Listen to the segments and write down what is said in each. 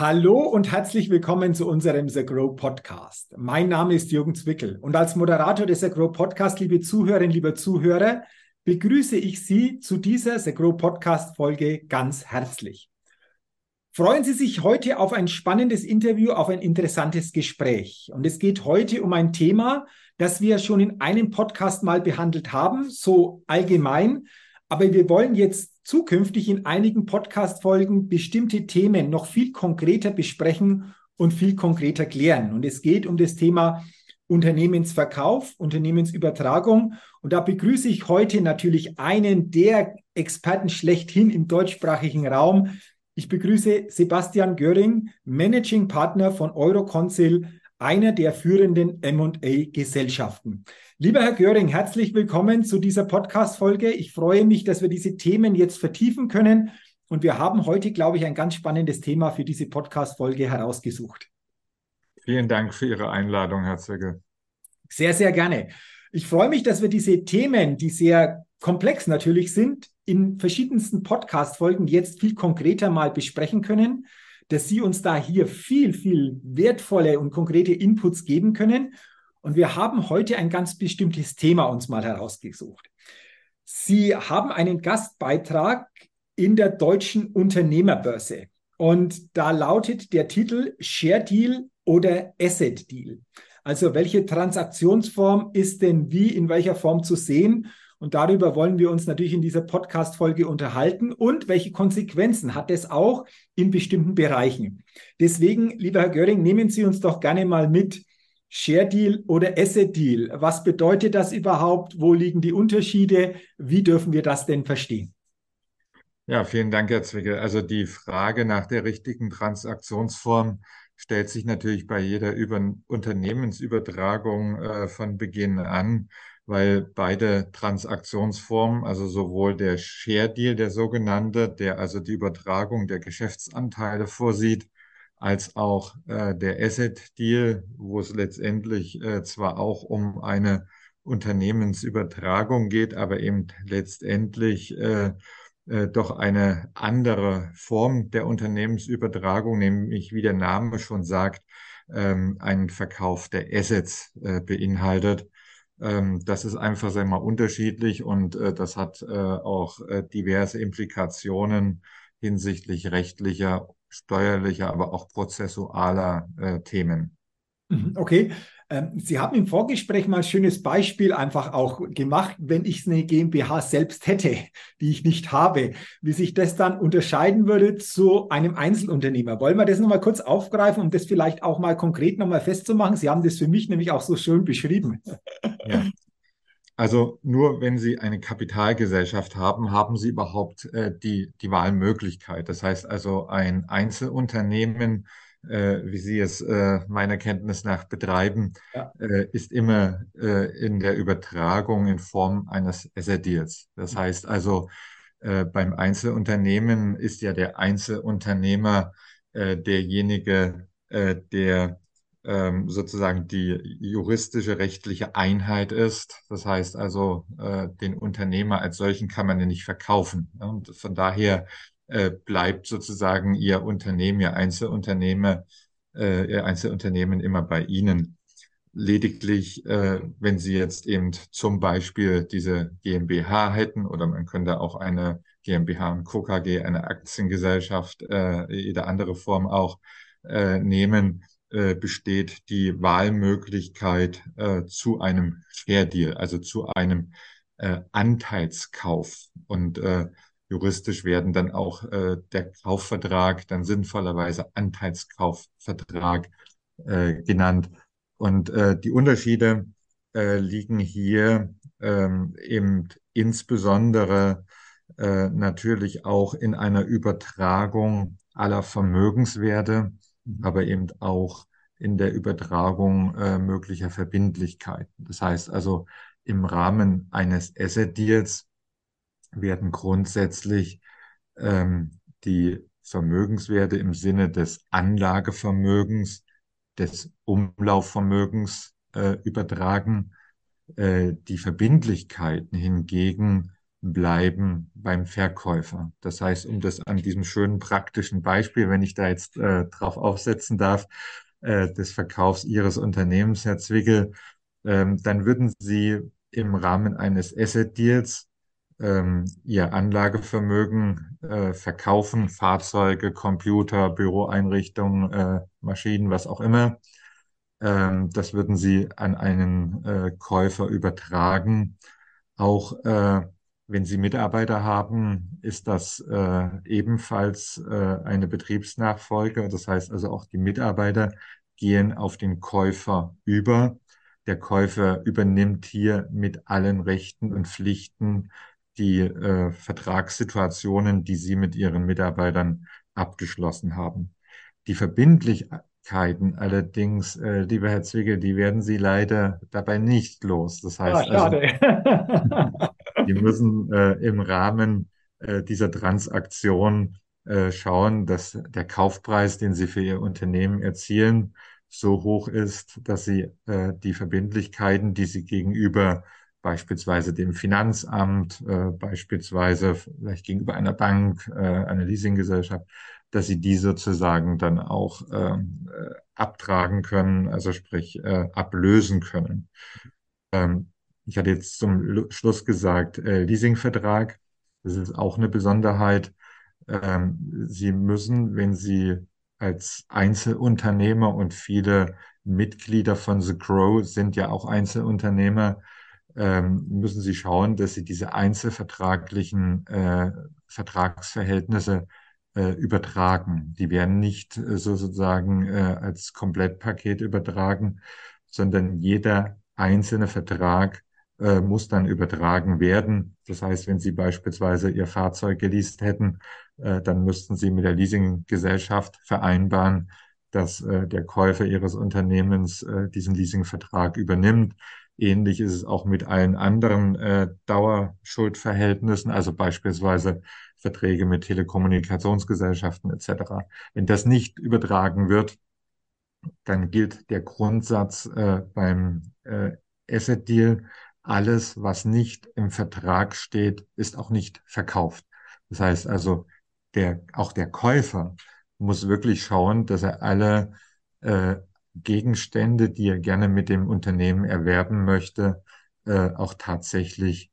Hallo und herzlich willkommen zu unserem The Grow Podcast. Mein Name ist Jürgen Zwickel und als Moderator des The Grow Podcast, liebe Zuhörerinnen, liebe Zuhörer, begrüße ich Sie zu dieser The Grow Podcast Folge ganz herzlich. Freuen Sie sich heute auf ein spannendes Interview, auf ein interessantes Gespräch. Und es geht heute um ein Thema, das wir schon in einem Podcast mal behandelt haben, so allgemein. Aber wir wollen jetzt zukünftig in einigen Podcast-Folgen bestimmte Themen noch viel konkreter besprechen und viel konkreter klären. Und es geht um das Thema Unternehmensverkauf, Unternehmensübertragung. Und da begrüße ich heute natürlich einen der Experten schlechthin im deutschsprachigen Raum. Ich begrüße Sebastian Göring, Managing Partner von Euroconsil, einer der führenden M&A-Gesellschaften. Lieber Herr Göring, herzlich willkommen zu dieser Podcast-Folge. Ich freue mich, dass wir diese Themen jetzt vertiefen können. Und wir haben heute, glaube ich, ein ganz spannendes Thema für diese Podcast-Folge herausgesucht. Vielen Dank für Ihre Einladung, Herr Zögel. Sehr, sehr gerne. Ich freue mich, dass wir diese Themen, die sehr komplex natürlich sind, in verschiedensten Podcast-Folgen jetzt viel konkreter mal besprechen können, dass Sie uns da hier viel, viel wertvolle und konkrete Inputs geben können und wir haben heute ein ganz bestimmtes Thema uns mal herausgesucht. Sie haben einen Gastbeitrag in der deutschen Unternehmerbörse. Und da lautet der Titel Share Deal oder Asset Deal. Also welche Transaktionsform ist denn wie in welcher Form zu sehen? Und darüber wollen wir uns natürlich in dieser Podcast-Folge unterhalten. Und welche Konsequenzen hat es auch in bestimmten Bereichen? Deswegen, lieber Herr Göring, nehmen Sie uns doch gerne mal mit Share Deal oder Asset Deal. Was bedeutet das überhaupt? Wo liegen die Unterschiede? Wie dürfen wir das denn verstehen? Ja, vielen Dank, Herr Zwickel. Also die Frage nach der richtigen Transaktionsform stellt sich natürlich bei jeder Über Unternehmensübertragung äh, von Beginn an, weil beide Transaktionsformen, also sowohl der Share Deal, der sogenannte, der also die Übertragung der Geschäftsanteile vorsieht, als auch äh, der Asset Deal, wo es letztendlich äh, zwar auch um eine Unternehmensübertragung geht, aber eben letztendlich äh, äh, doch eine andere Form der Unternehmensübertragung, nämlich wie der Name schon sagt, ähm, einen Verkauf der Assets äh, beinhaltet. Ähm, das ist einfach sehr mal unterschiedlich und äh, das hat äh, auch äh, diverse Implikationen hinsichtlich rechtlicher steuerlicher, aber auch prozessualer äh, Themen. Mhm, okay. Ähm, Sie haben im Vorgespräch mal ein schönes Beispiel einfach auch gemacht, wenn ich eine GmbH selbst hätte, die ich nicht habe, wie sich das dann unterscheiden würde zu einem Einzelunternehmer. Wollen wir das nochmal kurz aufgreifen, um das vielleicht auch mal konkret nochmal festzumachen? Sie haben das für mich nämlich auch so schön beschrieben. Ja. Also nur wenn Sie eine Kapitalgesellschaft haben, haben Sie überhaupt äh, die, die Wahlmöglichkeit. Das heißt also, ein Einzelunternehmen, äh, wie Sie es äh, meiner Kenntnis nach betreiben, ja. äh, ist immer äh, in der Übertragung in Form eines Asset Deals. Das heißt also, äh, beim Einzelunternehmen ist ja der Einzelunternehmer äh, derjenige, der ähm, sozusagen die juristische rechtliche Einheit ist. Das heißt also, den Unternehmer als solchen kann man ja nicht verkaufen. Und von daher äh, bleibt sozusagen Ihr Unternehmen, Ihr Einzelunternehmer, äh, Ihr Einzelunternehmen immer bei Ihnen. Lediglich, äh, wenn Sie jetzt eben zum Beispiel diese GmbH hätten oder man könnte auch eine GmbH und Co. KG, eine Aktiengesellschaft, äh, jede andere Form auch äh, nehmen, äh, besteht die Wahlmöglichkeit äh, zu einem Share Deal, also zu einem äh, Anteilskauf. Und äh, juristisch werden dann auch äh, der Kaufvertrag dann sinnvollerweise Anteilskaufvertrag äh, genannt. Und äh, die Unterschiede äh, liegen hier ähm, eben insbesondere äh, natürlich auch in einer Übertragung aller Vermögenswerte aber eben auch in der Übertragung äh, möglicher Verbindlichkeiten. Das heißt also, im Rahmen eines Asset Deals werden grundsätzlich ähm, die Vermögenswerte im Sinne des Anlagevermögens, des Umlaufvermögens äh, übertragen. Äh, die Verbindlichkeiten hingegen bleiben beim Verkäufer. Das heißt, um das an diesem schönen praktischen Beispiel, wenn ich da jetzt äh, drauf aufsetzen darf, äh, des Verkaufs Ihres Unternehmens, Herr Zwickel, ähm, dann würden Sie im Rahmen eines Asset Deals ähm, Ihr Anlagevermögen äh, verkaufen, Fahrzeuge, Computer, Büroeinrichtungen, äh, Maschinen, was auch immer. Ähm, das würden Sie an einen äh, Käufer übertragen. Auch äh, wenn Sie Mitarbeiter haben, ist das äh, ebenfalls äh, eine Betriebsnachfolge. Das heißt also auch die Mitarbeiter gehen auf den Käufer über. Der Käufer übernimmt hier mit allen Rechten und Pflichten die äh, Vertragssituationen, die Sie mit Ihren Mitarbeitern abgeschlossen haben. Die Verbindlichkeiten allerdings, äh, lieber Herr Zwickel, die werden Sie leider dabei nicht los. Das heißt ah, also, Die müssen äh, im Rahmen äh, dieser Transaktion äh, schauen, dass der Kaufpreis, den sie für ihr Unternehmen erzielen, so hoch ist, dass sie äh, die Verbindlichkeiten, die sie gegenüber beispielsweise dem Finanzamt, äh, beispielsweise vielleicht gegenüber einer Bank, äh, einer Leasinggesellschaft, dass sie die sozusagen dann auch ähm, äh, abtragen können, also sprich äh, ablösen können. Ähm, ich hatte jetzt zum Schluss gesagt, äh, Leasingvertrag. Das ist auch eine Besonderheit. Ähm, Sie müssen, wenn Sie als Einzelunternehmer und viele Mitglieder von The Grow sind ja auch Einzelunternehmer, ähm, müssen Sie schauen, dass Sie diese einzelvertraglichen äh, Vertragsverhältnisse äh, übertragen. Die werden nicht äh, sozusagen äh, als Komplettpaket übertragen, sondern jeder einzelne Vertrag äh, muss dann übertragen werden. Das heißt, wenn Sie beispielsweise Ihr Fahrzeug geleast hätten, äh, dann müssten Sie mit der Leasinggesellschaft vereinbaren, dass äh, der Käufer Ihres Unternehmens äh, diesen Leasingvertrag übernimmt. Ähnlich ist es auch mit allen anderen äh, Dauerschuldverhältnissen, also beispielsweise Verträge mit Telekommunikationsgesellschaften etc. Wenn das nicht übertragen wird, dann gilt der Grundsatz äh, beim äh, Asset Deal, alles, was nicht im Vertrag steht, ist auch nicht verkauft. Das heißt also, der, auch der Käufer muss wirklich schauen, dass er alle äh, Gegenstände, die er gerne mit dem Unternehmen erwerben möchte, äh, auch tatsächlich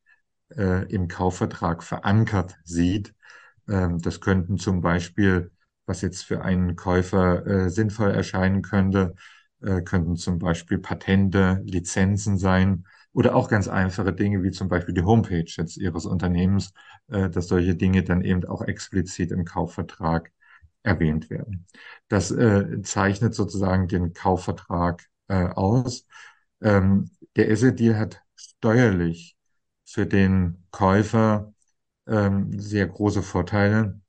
äh, im Kaufvertrag verankert sieht. Ähm, das könnten zum Beispiel, was jetzt für einen Käufer äh, sinnvoll erscheinen könnte, äh, könnten zum Beispiel Patente, Lizenzen sein, oder auch ganz einfache Dinge wie zum Beispiel die Homepage jetzt Ihres Unternehmens, äh, dass solche Dinge dann eben auch explizit im Kaufvertrag erwähnt werden. Das äh, zeichnet sozusagen den Kaufvertrag äh, aus. Ähm, der Asset Deal hat steuerlich für den Käufer ähm, sehr große Vorteile.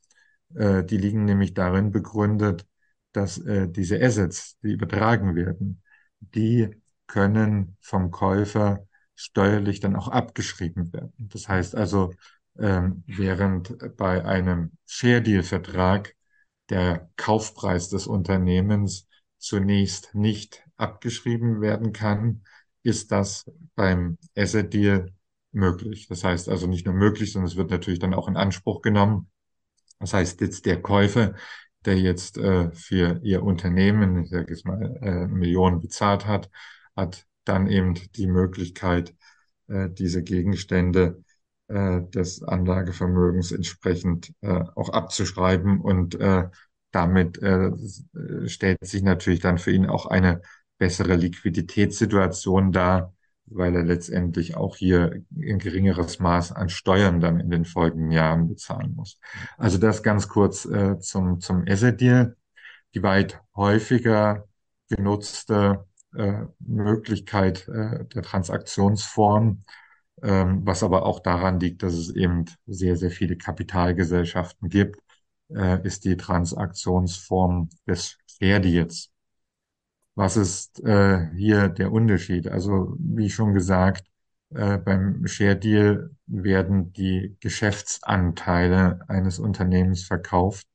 Äh, die liegen nämlich darin begründet, dass äh, diese Assets, die übertragen werden, die können vom Käufer steuerlich dann auch abgeschrieben werden. Das heißt also, ähm, während bei einem Share Deal Vertrag der Kaufpreis des Unternehmens zunächst nicht abgeschrieben werden kann, ist das beim Asset Deal möglich. Das heißt also nicht nur möglich, sondern es wird natürlich dann auch in Anspruch genommen. Das heißt jetzt der Käufer, der jetzt äh, für ihr Unternehmen, ich sage jetzt mal, äh, Millionen bezahlt hat, hat dann eben die Möglichkeit, äh, diese Gegenstände äh, des Anlagevermögens entsprechend äh, auch abzuschreiben und äh, damit äh, stellt sich natürlich dann für ihn auch eine bessere Liquiditätssituation dar, weil er letztendlich auch hier ein geringeres Maß an Steuern dann in den folgenden Jahren bezahlen muss. Also das ganz kurz äh, zum, zum Asset Deal. Die weit häufiger genutzte äh, Möglichkeit äh, der Transaktionsform, was aber auch daran liegt, dass es eben sehr, sehr viele Kapitalgesellschaften gibt, äh, ist die Transaktionsform des Deals. Was ist äh, hier der Unterschied? Also, wie schon gesagt, äh, beim Share Deal werden die Geschäftsanteile eines Unternehmens verkauft.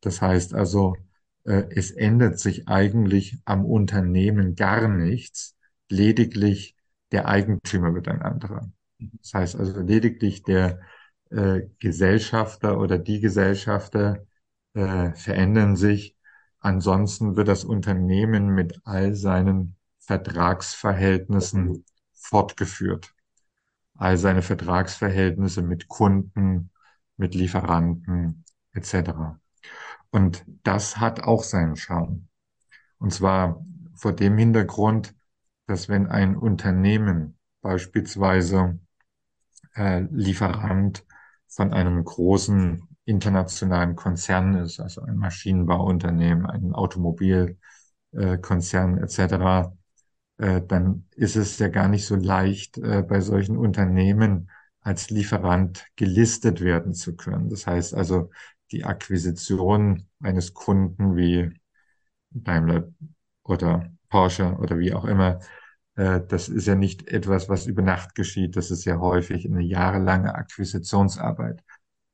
Das heißt also, es ändert sich eigentlich am Unternehmen gar nichts, lediglich der Eigentümer wird ein anderer. Das heißt also lediglich der äh, Gesellschafter oder die Gesellschafter äh, verändern sich. Ansonsten wird das Unternehmen mit all seinen Vertragsverhältnissen fortgeführt. All seine Vertragsverhältnisse mit Kunden, mit Lieferanten etc. Und das hat auch seinen Charme. Und zwar vor dem Hintergrund, dass wenn ein Unternehmen beispielsweise äh, Lieferant von einem großen internationalen Konzern ist, also ein Maschinenbauunternehmen, ein Automobilkonzern äh, etc., dann ist es ja gar nicht so leicht, äh, bei solchen Unternehmen als Lieferant gelistet werden zu können. Das heißt also, die Akquisition eines Kunden wie Daimler oder Porsche oder wie auch immer, das ist ja nicht etwas, was über Nacht geschieht. Das ist ja häufig eine jahrelange Akquisitionsarbeit.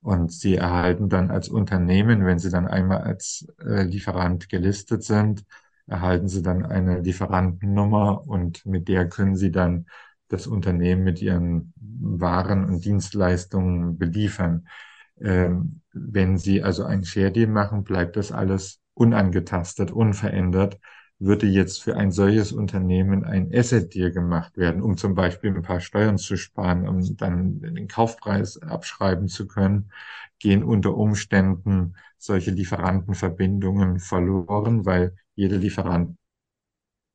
Und sie erhalten dann als Unternehmen, wenn sie dann einmal als äh, Lieferant gelistet sind, erhalten sie dann eine Lieferantennummer und mit der können sie dann das Unternehmen mit ihren Waren und Dienstleistungen beliefern. Ähm, wenn sie also einen Share Deal machen, bleibt das alles unangetastet, unverändert würde jetzt für ein solches Unternehmen ein Asset Deal gemacht werden, um zum Beispiel ein paar Steuern zu sparen, um dann den Kaufpreis abschreiben zu können, gehen unter Umständen solche Lieferantenverbindungen verloren, weil jede Lieferant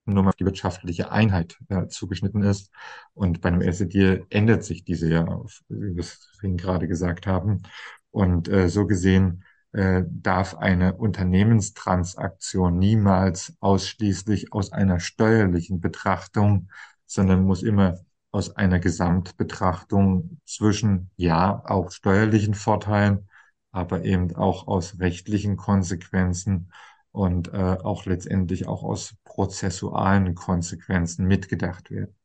nur auf die wirtschaftliche Einheit äh, zugeschnitten ist. Und bei einem Asset Deal ändert sich diese ja, wie wir es vorhin gerade gesagt haben. Und äh, so gesehen äh, darf eine Unternehmenstransaktion niemals ausschließlich aus einer steuerlichen Betrachtung, sondern muss immer aus einer Gesamtbetrachtung zwischen, ja, auch steuerlichen Vorteilen, aber eben auch aus rechtlichen Konsequenzen und äh, auch letztendlich auch aus prozessualen Konsequenzen mitgedacht werden.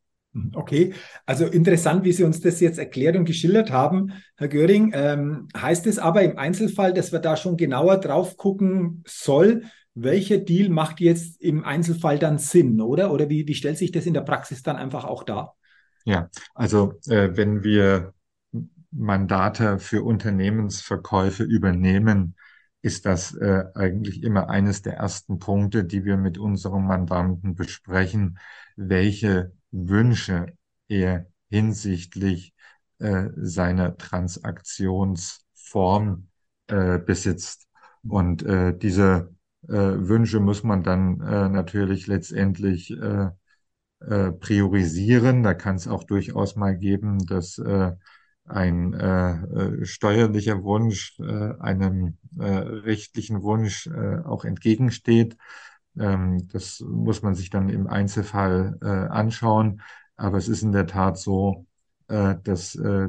Okay, also interessant, wie Sie uns das jetzt erklärt und geschildert haben, Herr Göring. Ähm, heißt es aber im Einzelfall, dass wir da schon genauer drauf gucken soll, welcher Deal macht jetzt im Einzelfall dann Sinn, oder? Oder wie, wie stellt sich das in der Praxis dann einfach auch dar? Ja, also äh, wenn wir Mandate für Unternehmensverkäufe übernehmen, ist das äh, eigentlich immer eines der ersten Punkte, die wir mit unserem Mandanten besprechen, welche Wünsche er hinsichtlich äh, seiner Transaktionsform äh, besitzt. Und äh, diese äh, Wünsche muss man dann äh, natürlich letztendlich äh, äh, priorisieren. Da kann es auch durchaus mal geben, dass äh, ein äh, äh, steuerlicher Wunsch äh, einem äh, rechtlichen Wunsch äh, auch entgegensteht. Ähm, das muss man sich dann im Einzelfall äh, anschauen. Aber es ist in der Tat so, äh, dass äh,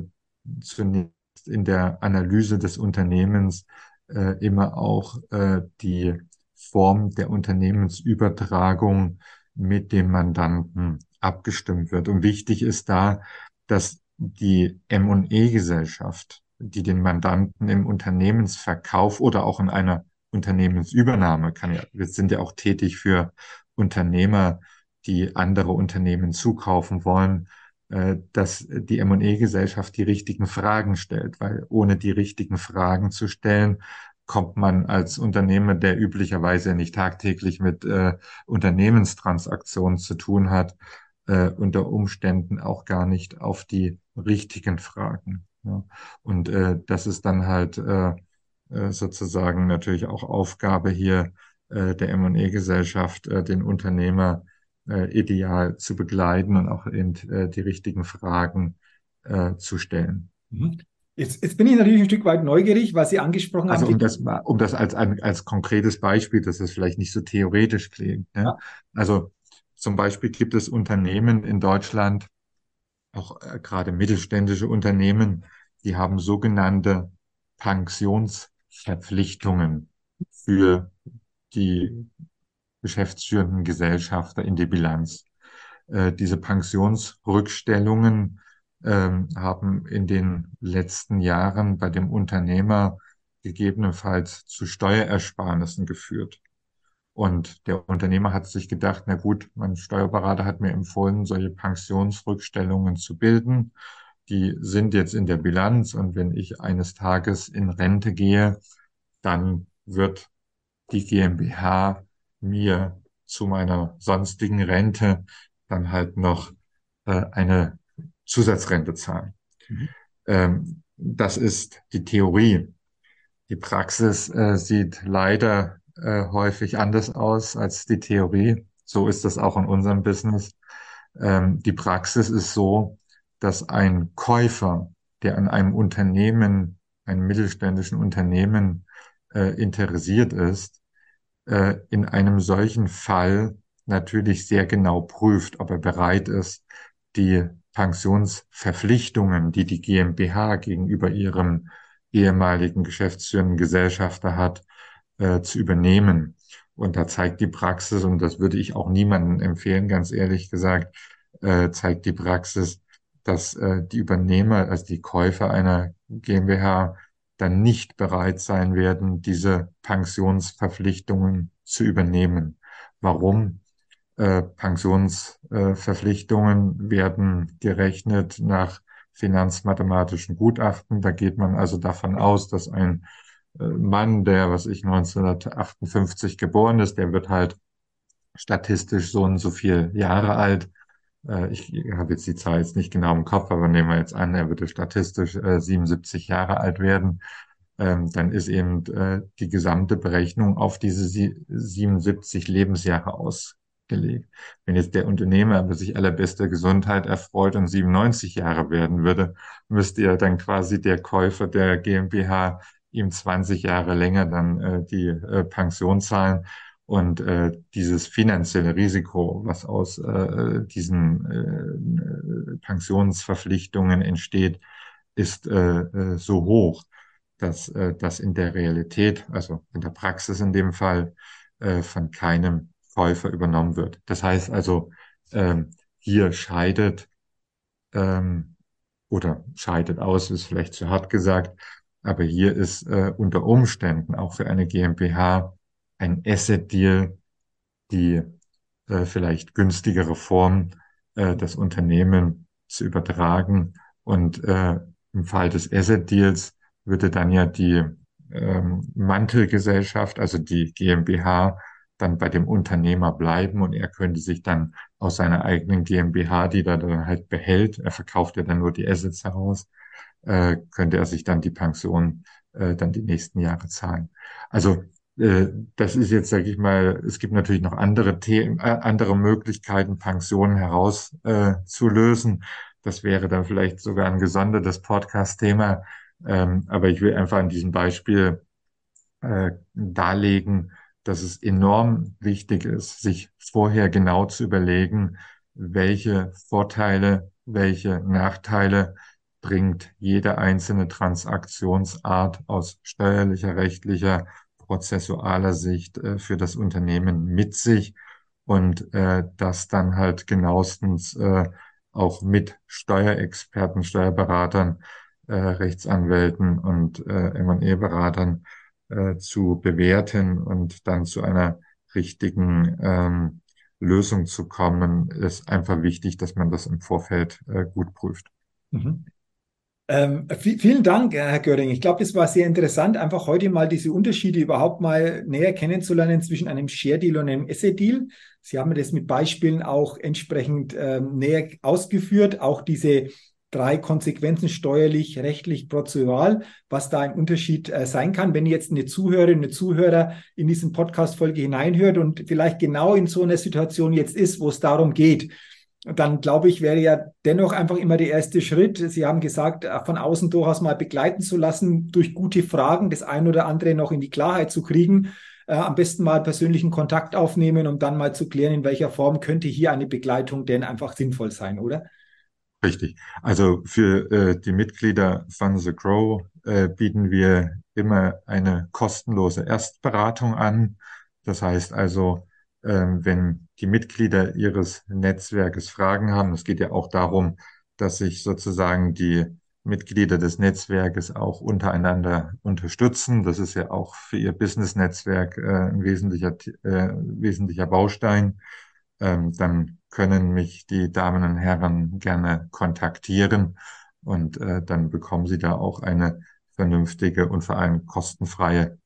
zunächst in der Analyse des Unternehmens äh, immer auch äh, die Form der Unternehmensübertragung mit dem Mandanten abgestimmt wird. Und wichtig ist da, dass die M&E-Gesellschaft, die den Mandanten im Unternehmensverkauf oder auch in einer Unternehmensübernahme kann ja, wir sind ja auch tätig für Unternehmer, die andere Unternehmen zukaufen wollen, äh, dass die M&E-Gesellschaft die richtigen Fragen stellt, weil ohne die richtigen Fragen zu stellen, kommt man als Unternehmer, der üblicherweise nicht tagtäglich mit äh, Unternehmenstransaktionen zu tun hat, äh, unter Umständen auch gar nicht auf die richtigen Fragen. Und das ist dann halt sozusagen natürlich auch Aufgabe hier äh, der M&E-Gesellschaft, äh, den Unternehmer äh, ideal zu begleiten und auch eben äh, die richtigen Fragen äh, zu stellen. Mhm. Jetzt, jetzt bin ich natürlich ein Stück weit neugierig, was Sie angesprochen also haben. Also um das, um das als, als konkretes Beispiel, dass es vielleicht nicht so theoretisch klingt. Ne? Ja. Also zum Beispiel gibt es Unternehmen in Deutschland, auch äh, gerade mittelständische Unternehmen, die haben sogenannte Pensionsverpflichtungen für die geschäftsführenden Gesellschafter in die Bilanz. Äh, diese Pensionsrückstellungen ähm, haben in den letzten Jahren bei dem Unternehmer gegebenenfalls zu Steuerersparnissen geführt. Und der Unternehmer hat sich gedacht, na gut, mein Steuerberater hat mir empfohlen, solche Pensionsrückstellungen zu bilden. Die sind jetzt in der Bilanz und wenn ich eines Tages in Rente gehe, dann wird die GmbH mir zu meiner sonstigen Rente dann halt noch äh, eine Zusatzrente zahlen. Mhm. Ähm, das ist die Theorie. Die Praxis äh, sieht leider äh, häufig anders aus als die Theorie. So ist das auch in unserem Business. Ähm, die Praxis ist so, dass ein Käufer, der an einem Unternehmen, einem mittelständischen Unternehmen äh, interessiert ist, äh, in einem solchen Fall natürlich sehr genau prüft, ob er bereit ist, die Pensionsverpflichtungen, die die GmbH gegenüber ihrem ehemaligen geschäftsführenden Gesellschafter hat, äh, zu übernehmen. Und da zeigt die Praxis, und das würde ich auch niemandem empfehlen, ganz ehrlich gesagt, äh, zeigt die Praxis, dass äh, die Übernehmer, also die Käufer einer GmbH, dann nicht bereit sein werden, diese Pensionsverpflichtungen zu übernehmen. Warum? Äh, Pensionsverpflichtungen werden gerechnet nach finanzmathematischen Gutachten. Da geht man also davon aus, dass ein äh, Mann, der, was ich 1958 geboren ist, der wird halt statistisch so und so viel Jahre alt. Äh, ich habe jetzt die Zahl jetzt nicht genau im Kopf, aber nehmen wir jetzt an, er würde statistisch 77 Jahre alt werden. Ähm, dann ist eben die gesamte Berechnung auf diese 77 Lebensjahre aus gelegt. Wenn jetzt der Unternehmer aber sich allerbeste Gesundheit erfreut und 97 Jahre werden würde, müsste ja dann quasi der Käufer der GmbH ihm 20 Jahre länger dann äh, die äh, Pension zahlen. Und äh, dieses finanzielle Risiko, was aus äh, diesen äh, Pensionsverpflichtungen entsteht, ist äh, äh, so hoch, dass äh, das in der Realität, also in der Praxis in dem Fall, äh, von keinem Käufer übernommen wird. Das heißt also, ähm, hier scheidet ähm, oder scheidet aus, ist vielleicht zu hart gesagt, aber hier ist äh, unter Umständen auch für eine GmbH ein Asset-Deal die äh, vielleicht günstigere Form, äh, das Unternehmen zu übertragen. Und äh, im Fall des Asset-Deals würde dann ja die ähm, Mantelgesellschaft, also die GmbH, dann bei dem Unternehmer bleiben und er könnte sich dann aus seiner eigenen GmbH, die er dann halt behält, er verkauft ja dann nur die Assets heraus, äh, könnte er sich dann die Pension äh, dann die nächsten Jahre zahlen. Also das ist jetzt, sage ich mal, es gibt natürlich noch andere Themen, äh, andere Möglichkeiten, Pensionen herauszulösen. Äh, das wäre dann vielleicht sogar ein gesondertes Podcast-Thema. Ähm, aber ich will einfach an diesem Beispiel äh, darlegen, dass es enorm wichtig ist, sich vorher genau zu überlegen, welche Vorteile, welche Nachteile bringt jede einzelne Transaktionsart aus steuerlicher, rechtlicher, prozessualer Sicht äh, für das Unternehmen mit sich und äh, das dann halt genauestens äh, auch mit Steuerexperten, Steuerberatern, äh, Rechtsanwälten und äh, M&E-Beratern äh, zu bewerten und dann zu einer richtigen ähm, Lösung zu kommen, ist einfach wichtig, dass man das im Vorfeld äh, gut prüft. Mhm. Ähm, vielen Dank, Herr Göring. Ich glaube, es war sehr interessant, einfach heute mal diese Unterschiede überhaupt mal näher kennenzulernen zwischen einem Share Deal und einem Asset Deal. Sie haben das mit Beispielen auch entsprechend ähm, näher ausgeführt, auch diese drei Konsequenzen steuerlich, rechtlich, prozessual, was da ein Unterschied äh, sein kann. Wenn jetzt eine Zuhörerin, eine Zuhörer in diesen Podcast-Folge hineinhört und vielleicht genau in so einer Situation jetzt ist, wo es darum geht, dann glaube ich, wäre ja dennoch einfach immer der erste Schritt. Sie haben gesagt, äh, von außen durchaus mal begleiten zu lassen, durch gute Fragen das ein oder andere noch in die Klarheit zu kriegen. Äh, am besten mal persönlichen Kontakt aufnehmen, um dann mal zu klären, in welcher Form könnte hier eine Begleitung denn einfach sinnvoll sein, oder? Richtig. Also für äh, die Mitglieder von The Grow äh, bieten wir immer eine kostenlose Erstberatung an. Das heißt also, wenn die Mitglieder ihres Netzwerkes Fragen haben, es geht ja auch darum, dass sich sozusagen die Mitglieder des Netzwerkes auch untereinander unterstützen. Das ist ja auch für ihr Business-Netzwerk äh, ein wesentlicher, äh, wesentlicher Baustein. Ähm, dann können mich die Damen und Herren gerne kontaktieren Und äh, dann bekommen Sie da auch eine vernünftige und vor allem kostenfreie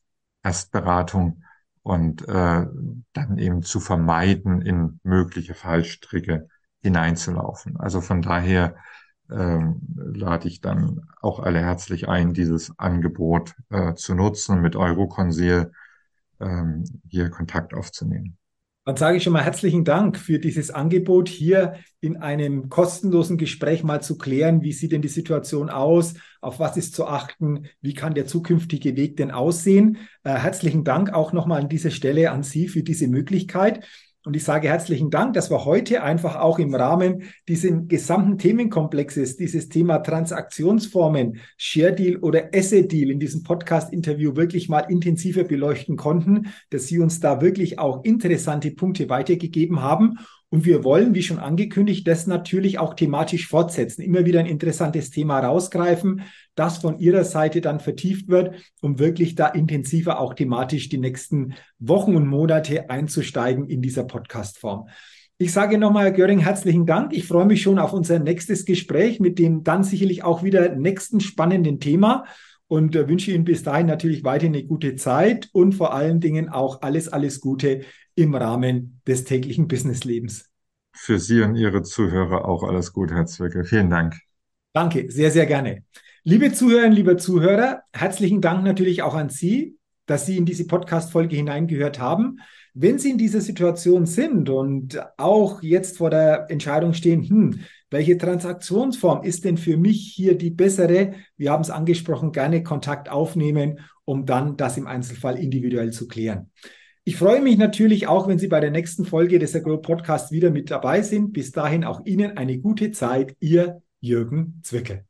Erstberatung und äh, dann eben zu vermeiden, in mögliche Fallstricke hineinzulaufen. Also von daher ähm, lade ich dann auch alle herzlich ein, dieses Angebot äh, zu nutzen, mit Euroconsil ähm, hier Kontakt aufzunehmen. Dann sage ich schon mal herzlichen Dank für dieses Angebot, hier in einem kostenlosen Gespräch mal zu klären, wie sieht denn die Situation aus, auf was ist zu achten, wie kann der zukünftige Weg denn aussehen. Äh, herzlichen Dank auch nochmal an dieser Stelle an Sie für diese Möglichkeit. Und ich sage herzlichen Dank, dass wir heute einfach auch im Rahmen dieses gesamten Themenkomplexes, dieses Thema Transaktionsformen, Share Deal oder Asset Deal in diesem Podcast-Interview wirklich mal intensiver beleuchten konnten, dass Sie uns da wirklich auch interessante Punkte weitergegeben haben. Und wir wollen, wie schon angekündigt, das natürlich auch thematisch fortsetzen, immer wieder ein interessantes Thema rausgreifen, das von Ihrer Seite dann vertieft wird, um wirklich da intensiver auch thematisch die nächsten Wochen und Monate einzusteigen in dieser Podcast-Form. Ich sage nochmal, Herr Göring, herzlichen Dank. Ich freue mich schon auf unser nächstes Gespräch mit dem dann sicherlich auch wieder nächsten spannenden Thema und äh, wünsche Ihnen bis dahin natürlich weiterhin eine gute Zeit und vor allen Dingen auch alles, alles Gute im Rahmen des täglichen Businesslebens. Für Sie und Ihre Zuhörer auch alles Gute, Herr Zwickel. Vielen Dank. Danke, sehr, sehr gerne. Liebe Zuhörerinnen, liebe Zuhörer, herzlichen Dank natürlich auch an Sie, dass Sie in diese Podcast-Folge hineingehört haben. Wenn Sie in dieser Situation sind und auch jetzt vor der Entscheidung stehen, hm, welche Transaktionsform ist denn für mich hier die bessere? Wir haben es angesprochen, gerne Kontakt aufnehmen, um dann das im Einzelfall individuell zu klären. Ich freue mich natürlich auch, wenn Sie bei der nächsten Folge des Agro Podcast wieder mit dabei sind. Bis dahin auch Ihnen eine gute Zeit. Ihr Jürgen Zwickel.